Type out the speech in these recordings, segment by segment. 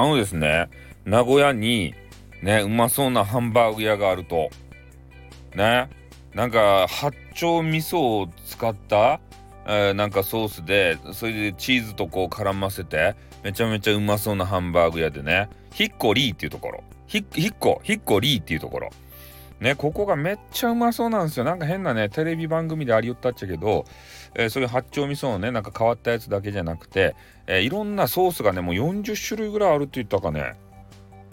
あのですね、名古屋にね、うまそうなハンバーグ屋があると、ね、なんか八丁味噌を使った、えー、なんかソースで、それでチーズとこう絡ませて、めちゃめちゃうまそうなハンバーグ屋でね、ヒッコリーっていうところ、ヒッコ、ヒッコリーっていうところ。ね、ここがめっちゃうまそうなんですよ。なんか変なね、テレビ番組でありよったっちゃけど、えー、そういう八丁味噌のね、なんか変わったやつだけじゃなくて、えー、いろんなソースがね、もう40種類ぐらいあるって言ったかね。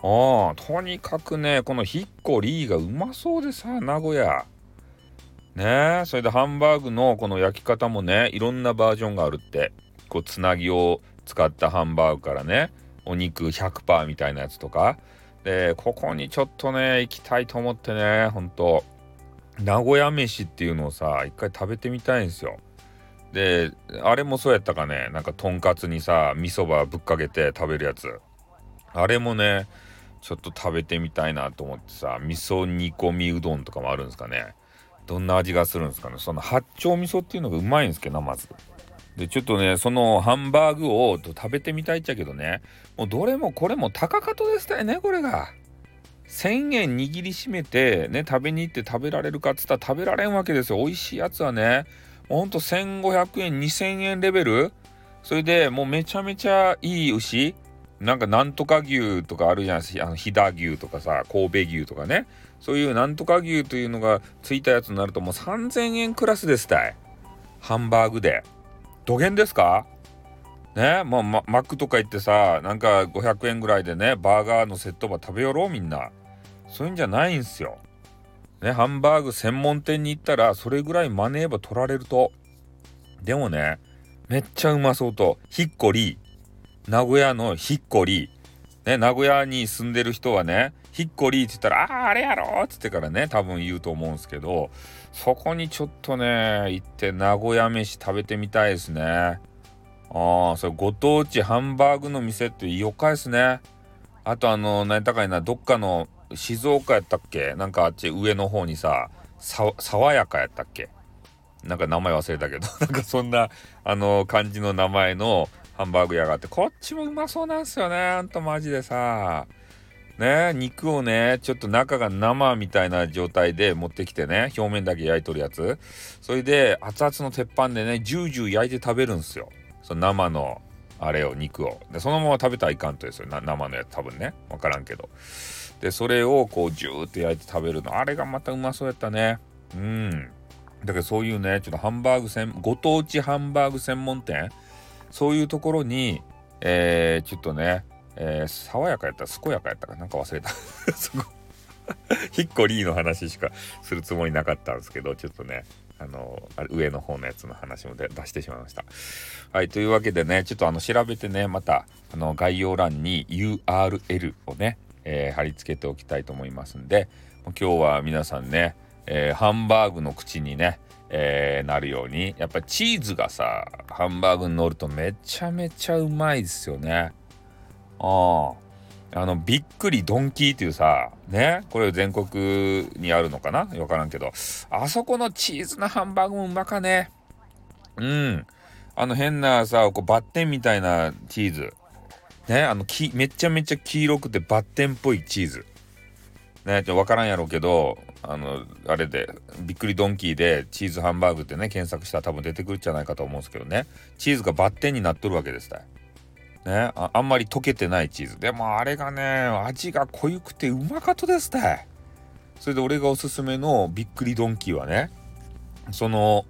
ああ、とにかくね、このヒッコリーがうまそうでさ、名古屋。ねそれでハンバーグのこの焼き方もね、いろんなバージョンがあるって。こう、つなぎを使ったハンバーグからね、お肉100%みたいなやつとか。で、ここにちょっとね、行きたいと思ってね、ほんと。名古屋飯っていうのをさ、一回食べてみたいんですよ。で、あれもそうやったかね、なんかとんかつにさ、味噌ばぶっかけて食べるやつ。あれもね、ちょっと食べてみたいなと思ってさ味噌煮込みうどんとかもあるんですかねどんな味がするんですかねその八丁味噌っていうのがうまいんですけどまずでちょっとねそのハンバーグを食べてみたいっちゃけどね。もうどれもこれも高かとですたよねこれが。1000円握りしめてね食べに行って食べられるかっつったら食べられんわけですよ。美味しいやつはね。ほんと1500円2000円レベル。それでもうめちゃめちゃいい牛。なんかなんとか牛とかあるじゃないですかあの飛騨牛とかさ神戸牛とかね。そういうなんとか牛というのがついたやつになるともう3000円クラスですたい。ハンバーグで。どげんですか？ねもうママックとか行ってさなんか500円ぐらいでねバーガーのセットば食べよろうみんな。そういうんじゃないんすよ。ねハンバーグ専門店に行ったらそれぐらいマネーば取られると。でもねめっちゃうまそうと。ヒッコリ名古屋のヒッコリ。ね、名古屋に住んでる人はね、ヒッコリーって言ったら、ああ、あれやろっつってからね、多分言うと思うんですけど、そこにちょっとね、行って名古屋飯食べてみたいですね。ああ、それご当地ハンバーグの店ってよかですね。あとあの、何高いな、どっかの静岡やったっけ？なんかあっち上の方にさ、爽やかやったっけ？なんか名前忘れたけど、なんかそんな、あの、感じの名前のハンバーグ屋があって、こっちもうまそうなんすよね。ほんとマジでさ。ね、肉をね、ちょっと中が生みたいな状態で持ってきてね、表面だけ焼いとるやつ。それで、熱々の鉄板でね、ジュージュー焼いて食べるんすよ。その生の、あれを、肉を。で、そのまま食べたらいかんとですよ。生のやつ多分ね。わからんけど。で、それをこう、ジューって焼いて食べるの。あれがまたうまそうやったね。うん。だけどそういうね、ちょっとハンバーグ専、ご当地ハンバーグ専門店そういうところに、えー、ちょっとね、えー、爽やかやったら健やかやったかな。んか忘れた。そこ。ヒッコリーの話しかするつもりなかったんですけどちょっとねあの上の方のやつの話も出してしまいました。はいというわけでねちょっとあの調べてねまたあの概要欄に URL をね、えー、貼り付けておきたいと思いますんで今日は皆さんね、えー、ハンバーグの口にねえー、なるように。やっぱチーズがさハンバーグに乗るとめちゃめちゃうまいですよね。ああ。のびっくりドンキーっていうさね？これ全国にあるのかな？分からんけど。あそこのチーズのハンバーグもうまかね。うん。あの変なさこうバッテンみたいなチーズ。ね？あのきめちゃめちゃ黄色くてバッテンっぽいチーズ。ね。ちょっと分からんやろうけどあのあれでびっくりドンキーでチーズハンバーグってね検索したら多分出てくるんじゃないかと思うんですけどね。チーズがバッテンになっとるわけですたね。ああんまり溶けてないチーズ。でもあれがね味が濃ゆくてうまかったですたそれで俺がおすすめのびっくりドンキーはねその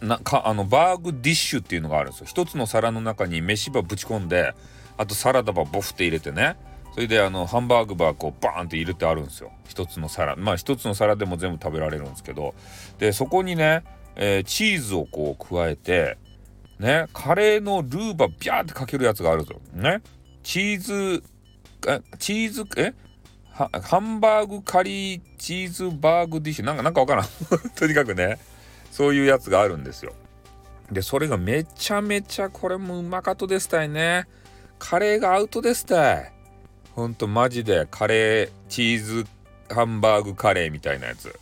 なかあのバーグディッシュっていうのがあるんですよ。一つの皿の中に飯ばぶち込んであとサラダばボフって入れてねそれであのハンバーグバーこうバーンって入れてあるんですよ。一つの皿。まあ一つの皿でも全部食べられるんですけど。でそこにね、えー、チーズをこう加えてねカレーのルーバービャーってかけるやつがあるんですよね。チーズえチーズえ？ハンバーグカリーチーズバーグディッシュ。なんかなんかわからん。とにかくねそういうやつがあるんですよ。でそれがめちゃめちゃこれもうまかとですたいね。カレーがアウトですたい。ほんとマジでカレーチーズハンバーグカレーみたいなやつ。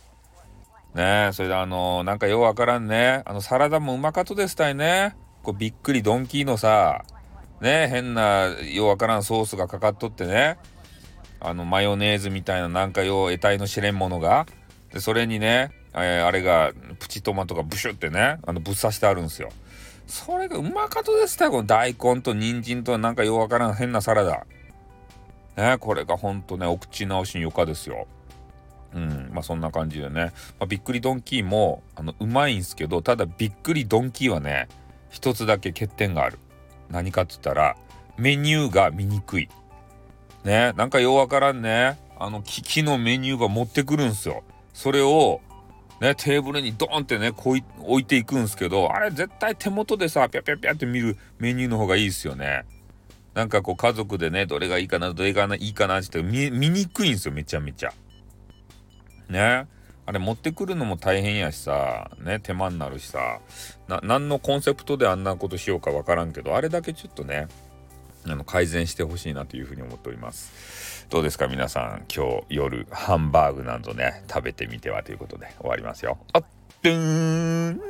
ねえそれであのー、なんかようわからんね。あのサラダもうまかとですたいね。こうびっくりドンキーのさね変なようわからんソースがかかっとってね。あのマヨネーズみたいななんかよう得体の知れんものが。でそれにね、えー、あれがプチトマトがブシュってねあのぶっ刺してあるんですよ。それがうまかとですねこの大根と人参となんかようわからん変なサラダ。ねこれがほんとねお口直しによかですよ。うんまあそんな感じでね、まあ、びっくりドンキーもあのうまいんすけどただびっくりドンキーはね一つだけ欠点がある。何かっつったらメニューが見にくい。ねなんかようわからんね。あの機器のメニューが持ってくるんすよ。それをね、テーブルにドーンってねこう置いていくんすけどあれ絶対手元でさピャピャピャって見るメニューの方がいいですよね。なんかこう家族でねどれがいいかなどれがいいかなって見見にくいんですよめちゃめちゃ。ね。あれ持ってくるのも大変やしさね手間になるしさ。な何のコンセプトであんなことしようかわからんけどあれだけちょっとねあの改善してほしいなというふうに思っております。どうですか皆さん今日夜ハンバーグなどね食べてみてはということで終わりますよ。あっとーん